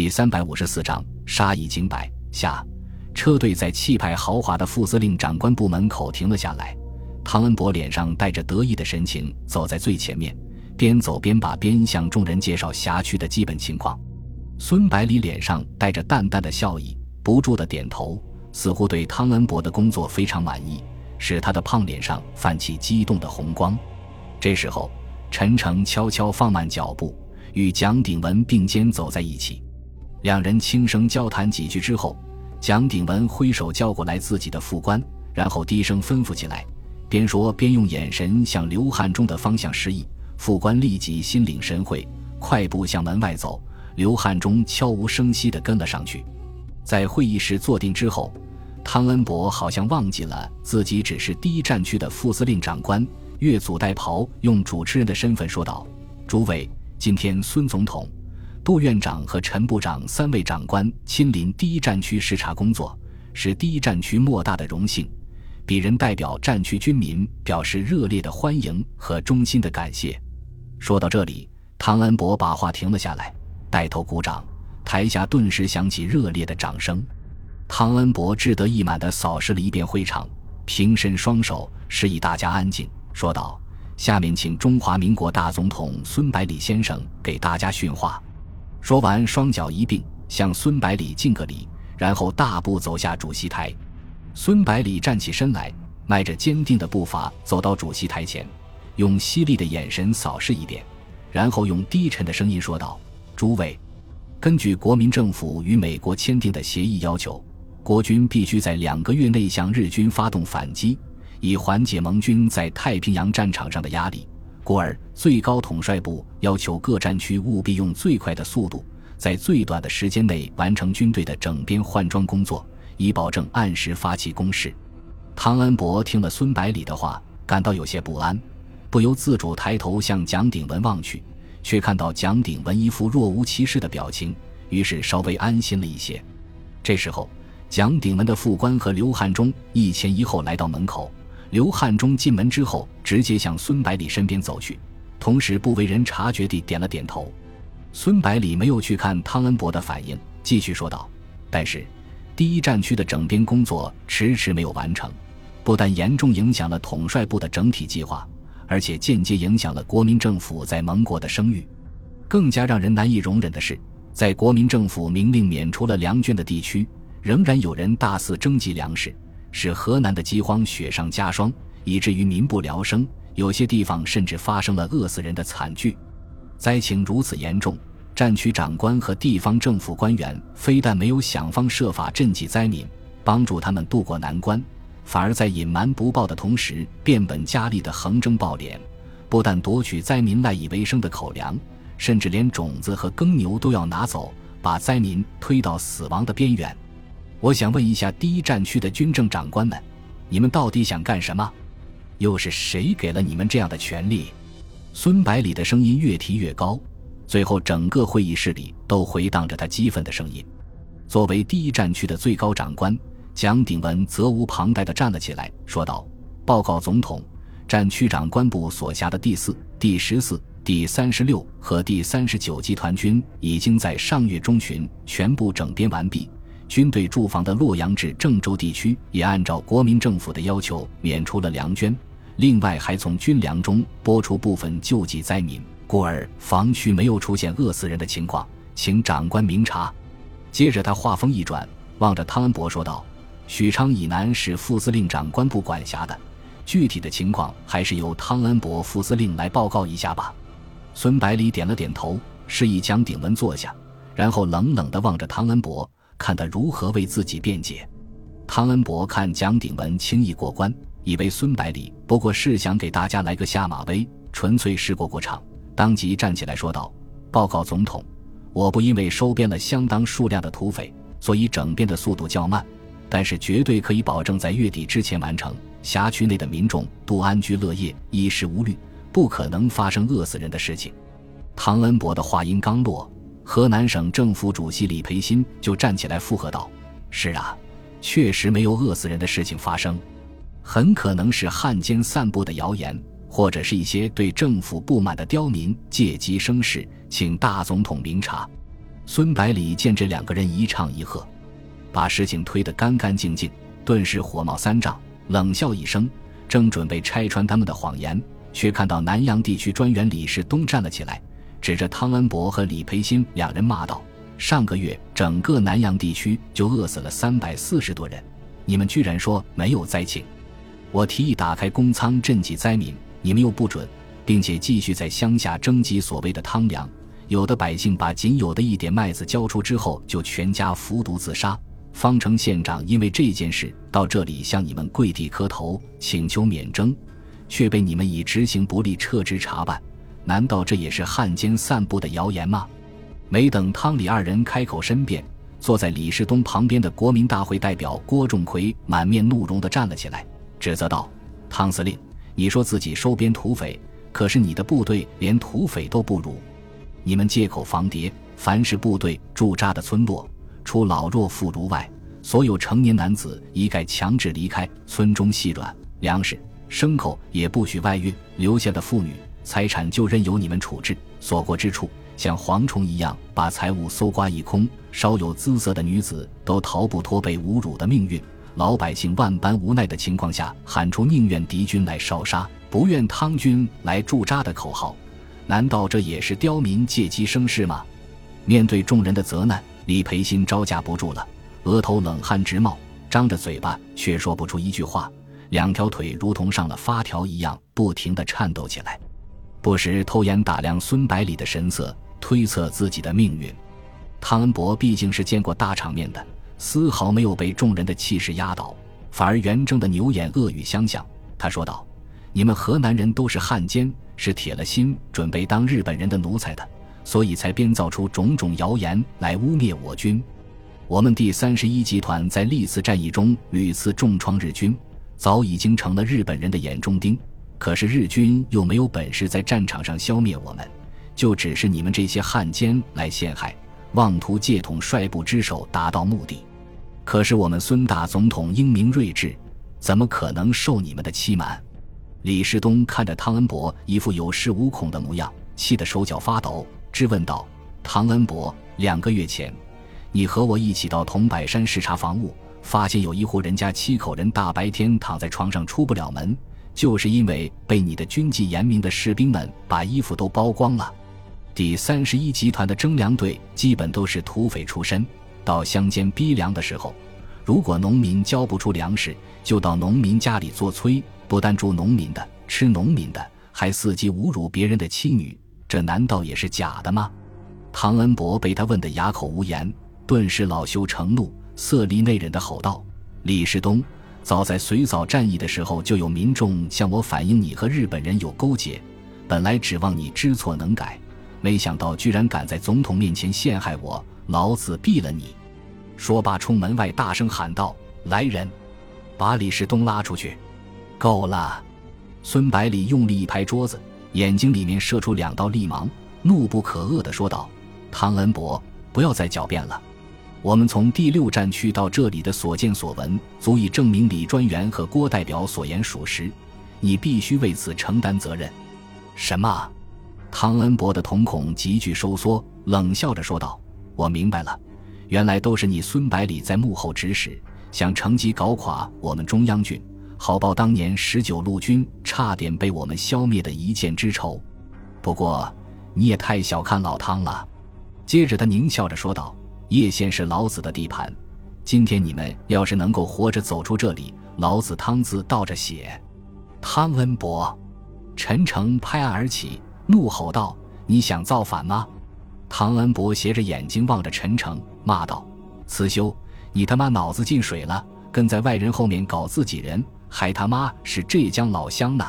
第三百五十四章杀一儆百。下，车队在气派豪华的副司令长官部门口停了下来。汤恩伯脸上带着得意的神情，走在最前面，边走边把边向众人介绍辖区的基本情况。孙百里脸上带着淡淡的笑意，不住的点头，似乎对汤恩伯的工作非常满意，使他的胖脸上泛起激动的红光。这时候，陈诚悄悄放慢脚步，与蒋鼎文并肩走在一起。两人轻声交谈几句之后，蒋鼎文挥手叫过来自己的副官，然后低声吩咐起来。边说边用眼神向刘汉中的方向示意，副官立即心领神会，快步向门外走。刘汉中悄无声息地跟了上去。在会议室坐定之后，汤恩伯好像忘记了自己只是第一战区的副司令长官，越俎代庖，用主持人的身份说道：“诸位，今天孙总统、杜院长和陈部长三位长官亲临第一战区视察工作，是第一战区莫大的荣幸。”鄙人代表战区军民表示热烈的欢迎和衷心的感谢。说到这里，汤恩伯把话停了下来，带头鼓掌，台下顿时响起热烈的掌声。汤恩伯志得意满地扫视了一遍会场，平伸双手示意大家安静，说道：“下面请中华民国大总统孙百里先生给大家训话。”说完，双脚一并向孙百里敬个礼，然后大步走下主席台。孙百里站起身来，迈着坚定的步伐走到主席台前，用犀利的眼神扫视一遍，然后用低沉的声音说道：“诸位，根据国民政府与美国签订的协议要求，国军必须在两个月内向日军发动反击，以缓解盟军在太平洋战场上的压力。故而，最高统帅部要求各战区务必用最快的速度，在最短的时间内完成军队的整编换装工作。”以保证按时发起攻势。汤恩伯听了孙百里的话，感到有些不安，不由自主抬头向蒋鼎文望去，却看到蒋鼎文一副若无其事的表情，于是稍微安心了一些。这时候，蒋鼎文的副官和刘汉忠一前一后来到门口。刘汉忠进门之后，直接向孙百里身边走去，同时不为人察觉地点了点头。孙百里没有去看汤恩伯的反应，继续说道：“但是。”第一战区的整编工作迟迟没有完成，不但严重影响了统帅部的整体计划，而且间接影响了国民政府在盟国的声誉。更加让人难以容忍的是，在国民政府明令免除了粮捐的地区，仍然有人大肆征集粮食，使河南的饥荒雪上加霜，以至于民不聊生。有些地方甚至发生了饿死人的惨剧。灾情如此严重。战区长官和地方政府官员非但没有想方设法赈济灾民，帮助他们渡过难关，反而在隐瞒不报的同时，变本加厉的横征暴敛，不但夺取灾民赖以为生的口粮，甚至连种子和耕牛都要拿走，把灾民推到死亡的边缘。我想问一下第一战区的军政长官们，你们到底想干什么？又是谁给了你们这样的权利？孙百里的声音越提越高。最后，整个会议室里都回荡着他激愤的声音。作为第一战区的最高长官，蒋鼎文责无旁贷地站了起来，说道：“报告总统，战区长官部所辖的第四、第十四、第三十六和第三十九集团军已经在上月中旬全部整编完毕。军队驻防的洛阳至郑州地区也按照国民政府的要求免除了粮捐，另外还从军粮中拨出部分救济灾民。”故而防区没有出现饿死人的情况，请长官明察。接着他话锋一转，望着汤恩伯说道：“许昌以南是副司令长官部管辖的，具体的情况还是由汤恩伯副司令来报告一下吧。”孙百里点了点头，示意蒋鼎文坐下，然后冷冷地望着汤恩伯，看他如何为自己辩解。汤恩伯看蒋鼎文轻易过关，以为孙百里不过是想给大家来个下马威，纯粹是过过场。当即站起来说道：“报告总统，我不因为收编了相当数量的土匪，所以整编的速度较慢，但是绝对可以保证在月底之前完成。辖区内的民众都安居乐业，衣食无虑，不可能发生饿死人的事情。”唐恩伯的话音刚落，河南省政府主席李培新就站起来附和道：“是啊，确实没有饿死人的事情发生，很可能是汉奸散布的谣言。”或者是一些对政府不满的刁民借机生事，请大总统明察。孙百里见这两个人一唱一和，把事情推得干干净净，顿时火冒三丈，冷笑一声，正准备拆穿他们的谎言，却看到南阳地区专员李世东站了起来，指着汤恩伯和李培新两人骂道：“上个月整个南阳地区就饿死了三百四十多人，你们居然说没有灾情！我提议打开公仓赈济灾民，你们又不准，并且继续在乡下征集所谓的汤粮。”有的百姓把仅有的一点麦子交出之后，就全家服毒自杀。方城县长因为这件事到这里向你们跪地磕头，请求免征，却被你们以执行不力撤职查办。难道这也是汉奸散布的谣言吗？没等汤李二人开口申辩，坐在李世东旁边的国民大会代表郭仲奎满面怒容地站了起来，指责道：“汤司令，你说自己收编土匪，可是你的部队连土匪都不如。”你们借口防谍，凡是部队驻扎的村落，除老弱妇孺外，所有成年男子一概强制离开村中。细软粮食、牲口也不许外运，留下的妇女财产就任由你们处置。所过之处，像蝗虫一样把财物搜刮一空。稍有姿色的女子都逃不脱被侮辱的命运。老百姓万般无奈的情况下，喊出宁愿敌军来烧杀，不愿汤军来驻扎的口号。难道这也是刁民借机生事吗？面对众人的责难，李培新招架不住了，额头冷汗直冒，张着嘴巴却说不出一句话，两条腿如同上了发条一样，不停地颤抖起来，不时偷眼打量孙百里的神色，推测自己的命运。汤恩伯毕竟是见过大场面的，丝毫没有被众人的气势压倒，反而圆睁的牛眼恶语相向。他说道：“你们河南人都是汉奸。”是铁了心准备当日本人的奴才的，所以才编造出种种谣言来污蔑我军。我们第三十一集团在历次战役中屡次重创日军，早已经成了日本人的眼中钉。可是日军又没有本事在战场上消灭我们，就只是你们这些汉奸来陷害，妄图借统帅部之手达到目的。可是我们孙大总统英明睿智，怎么可能受你们的欺瞒？李世东看着汤恩伯一副有恃无恐的模样，气得手脚发抖，质问道：“汤恩伯，两个月前，你和我一起到桐柏山视察防务，发现有一户人家七口人大白天躺在床上出不了门，就是因为被你的军纪严明的士兵们把衣服都剥光了。第三十一集团的征粮队基本都是土匪出身，到乡间逼粮的时候，如果农民交不出粮食，就到农民家里做催。”不但住农民的，吃农民的，还伺机侮辱别人的妻女，这难道也是假的吗？唐恩伯被他问得哑口无言，顿时恼羞成怒，色厉内荏的吼道：“李世东，早在随枣战役的时候，就有民众向我反映你和日本人有勾结，本来指望你知错能改，没想到居然敢在总统面前陷害我，老子毙了你！”说罢，冲门外大声喊道：“来人，把李世东拉出去！”够了！孙百里用力一拍桌子，眼睛里面射出两道厉芒，怒不可遏地说道：“汤恩伯，不要再狡辩了！我们从第六战区到这里的所见所闻，足以证明李专员和郭代表所言属实，你必须为此承担责任。”什么？汤恩伯的瞳孔急剧收缩，冷笑着说道：“我明白了，原来都是你孙百里在幕后指使，想乘机搞垮我们中央军。”好报当年十九路军差点被我们消灭的一箭之仇，不过你也太小看老汤了。接着他狞笑着说道：“叶县是老子的地盘，今天你们要是能够活着走出这里，老子汤字倒着写。”汤恩伯，陈诚拍案而起，怒吼道：“你想造反吗？”汤恩伯斜着眼睛望着陈诚，骂道：“慈修，你他妈脑子进水了，跟在外人后面搞自己人！”还他妈是浙江老乡呢！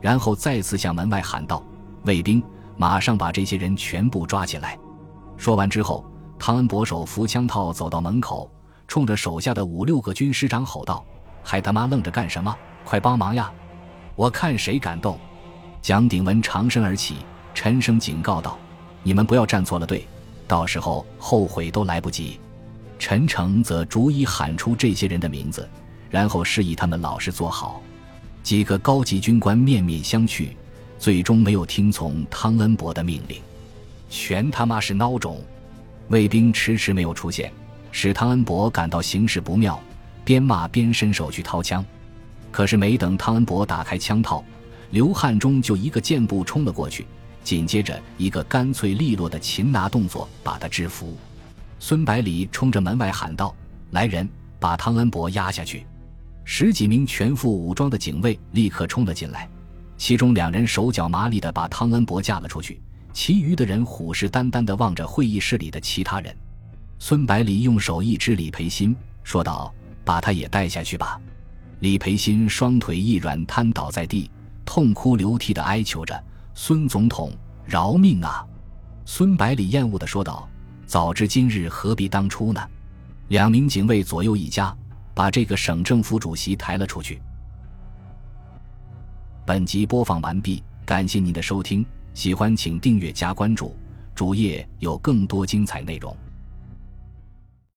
然后再次向门外喊道：“卫兵，马上把这些人全部抓起来！”说完之后，汤恩伯手扶枪套走到门口，冲着手下的五六个军师长吼道：“还他妈愣着干什么？快帮忙呀！我看谁敢动！”蒋鼎文长身而起，沉声警告道：“你们不要站错了队，到时候后悔都来不及。”陈诚则逐一喊出这些人的名字。然后示意他们老实坐好，几个高级军官面面相觑，最终没有听从汤恩伯的命令。全他妈是孬种！卫兵迟迟没有出现，使汤恩伯感到形势不妙，边骂边伸手去掏枪。可是没等汤恩伯打开枪套，刘汉中就一个箭步冲了过去，紧接着一个干脆利落的擒拿动作把他制服。孙百里冲着门外喊道：“来人，把汤恩伯押下去！”十几名全副武装的警卫立刻冲了进来，其中两人手脚麻利的把汤恩伯架了出去。其余的人虎视眈眈地望着会议室里的其他人。孙百里用手一指李培新，说道：“把他也带下去吧。”李培新双腿一软，瘫倒在地，痛哭流涕地哀求着：“孙总统，饶命啊！”孙百里厌恶地说道：“早知今日，何必当初呢？”两名警卫左右一家，把这个省政府主席抬了出去。本集播放完毕，感谢您的收听。喜欢请订阅加关注，主页有更多精彩内容。